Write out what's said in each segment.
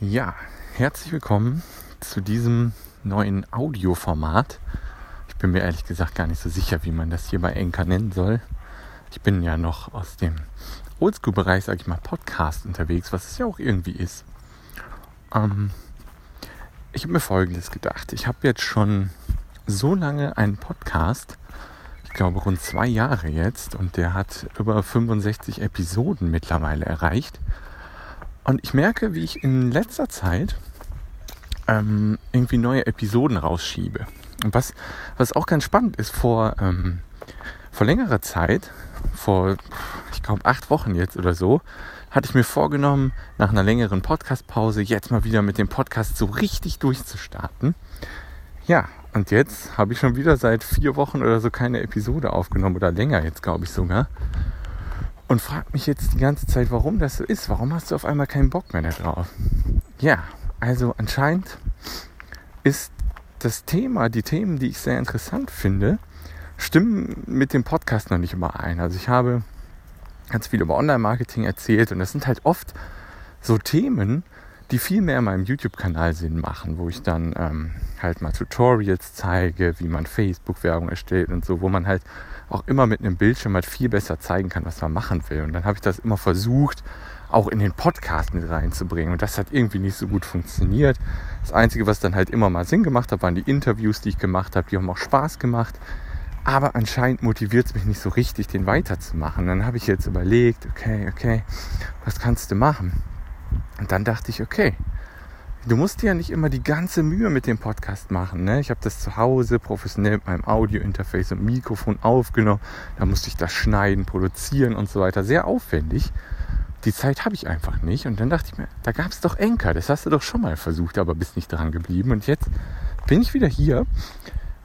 Ja, herzlich willkommen zu diesem neuen Audioformat. Ich bin mir ehrlich gesagt gar nicht so sicher, wie man das hier bei Enka nennen soll. Ich bin ja noch aus dem Oldschool-Bereich, sag ich mal, Podcast unterwegs, was es ja auch irgendwie ist. Ähm, ich habe mir Folgendes gedacht. Ich habe jetzt schon so lange einen Podcast, ich glaube rund zwei Jahre jetzt, und der hat über 65 Episoden mittlerweile erreicht. Und ich merke, wie ich in letzter Zeit ähm, irgendwie neue Episoden rausschiebe. Und was, was auch ganz spannend ist, vor, ähm, vor längerer Zeit, vor, ich glaube, acht Wochen jetzt oder so, hatte ich mir vorgenommen, nach einer längeren Podcast-Pause jetzt mal wieder mit dem Podcast so richtig durchzustarten. Ja, und jetzt habe ich schon wieder seit vier Wochen oder so keine Episode aufgenommen oder länger jetzt, glaube ich sogar und fragt mich jetzt die ganze Zeit, warum das so ist. Warum hast du auf einmal keinen Bock mehr darauf? Ja, also anscheinend ist das Thema, die Themen, die ich sehr interessant finde, stimmen mit dem Podcast noch nicht überein. Also ich habe ganz viel über Online-Marketing erzählt und das sind halt oft so Themen, die viel mehr in meinem YouTube-Kanal Sinn machen, wo ich dann ähm, halt mal Tutorials zeige, wie man Facebook-Werbung erstellt und so, wo man halt auch immer mit einem Bildschirm halt viel besser zeigen kann, was man machen will. Und dann habe ich das immer versucht, auch in den Podcast mit reinzubringen. Und das hat irgendwie nicht so gut funktioniert. Das Einzige, was dann halt immer mal Sinn gemacht hat, waren die Interviews, die ich gemacht habe. Die haben auch Spaß gemacht. Aber anscheinend motiviert es mich nicht so richtig, den weiterzumachen. Dann habe ich jetzt überlegt, okay, okay, was kannst du machen? Und dann dachte ich, okay, du musst dir ja nicht immer die ganze Mühe mit dem Podcast machen. Ne? Ich habe das zu Hause professionell mit meinem Audio-Interface und Mikrofon aufgenommen. Da musste ich das schneiden, produzieren und so weiter. Sehr aufwendig. Die Zeit habe ich einfach nicht. Und dann dachte ich mir, da gab es doch Enker. Das hast du doch schon mal versucht, aber bist nicht dran geblieben. Und jetzt bin ich wieder hier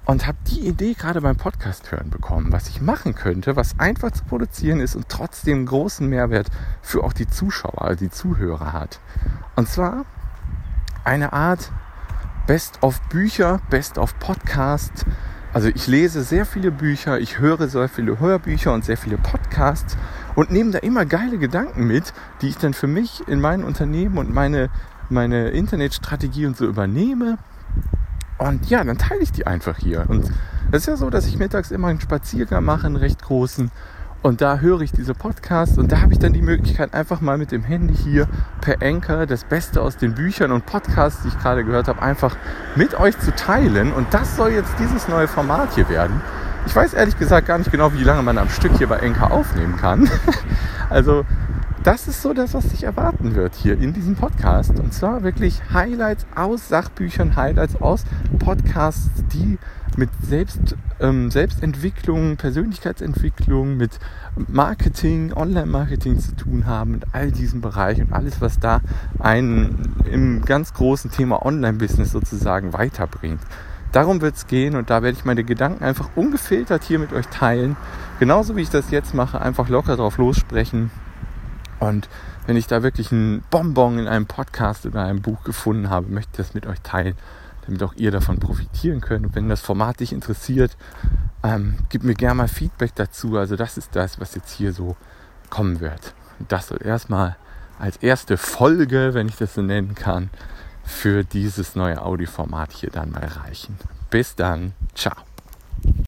und habe die Idee gerade beim Podcast hören bekommen, was ich machen könnte, was einfach zu produzieren ist und trotzdem großen Mehrwert für auch die Zuschauer, also die Zuhörer hat. Und zwar eine Art Best of Bücher, Best of Podcast. Also ich lese sehr viele Bücher, ich höre sehr viele Hörbücher und sehr viele Podcasts und nehme da immer geile Gedanken mit, die ich dann für mich in mein Unternehmen und meine, meine Internetstrategie und so übernehme. Und ja, dann teile ich die einfach hier. Und es ist ja so, dass ich mittags immer einen Spaziergang mache, einen recht großen. Und da höre ich diese Podcasts und da habe ich dann die Möglichkeit, einfach mal mit dem Handy hier per Anchor das Beste aus den Büchern und Podcasts, die ich gerade gehört habe, einfach mit euch zu teilen. Und das soll jetzt dieses neue Format hier werden. Ich weiß ehrlich gesagt gar nicht genau, wie lange man am Stück hier bei Anchor aufnehmen kann. also das ist so das, was sich erwarten wird hier in diesem Podcast. Und zwar wirklich Highlights aus Sachbüchern, Highlights aus Podcasts, die mit Selbst, ähm, Selbstentwicklung, Persönlichkeitsentwicklung, mit Marketing, Online-Marketing zu tun haben, mit all diesem Bereich und alles, was da einen im ganz großen Thema Online-Business sozusagen weiterbringt. Darum wird es gehen und da werde ich meine Gedanken einfach ungefiltert hier mit euch teilen. Genauso wie ich das jetzt mache, einfach locker drauf lossprechen und wenn ich da wirklich einen Bonbon in einem Podcast oder einem Buch gefunden habe, möchte ich das mit euch teilen, damit auch ihr davon profitieren könnt. Und wenn das Format dich interessiert, ähm, gib mir gerne mal Feedback dazu. Also das ist das, was jetzt hier so kommen wird. Und das soll erstmal als erste Folge, wenn ich das so nennen kann, für dieses neue Audioformat hier dann mal reichen. Bis dann. Ciao.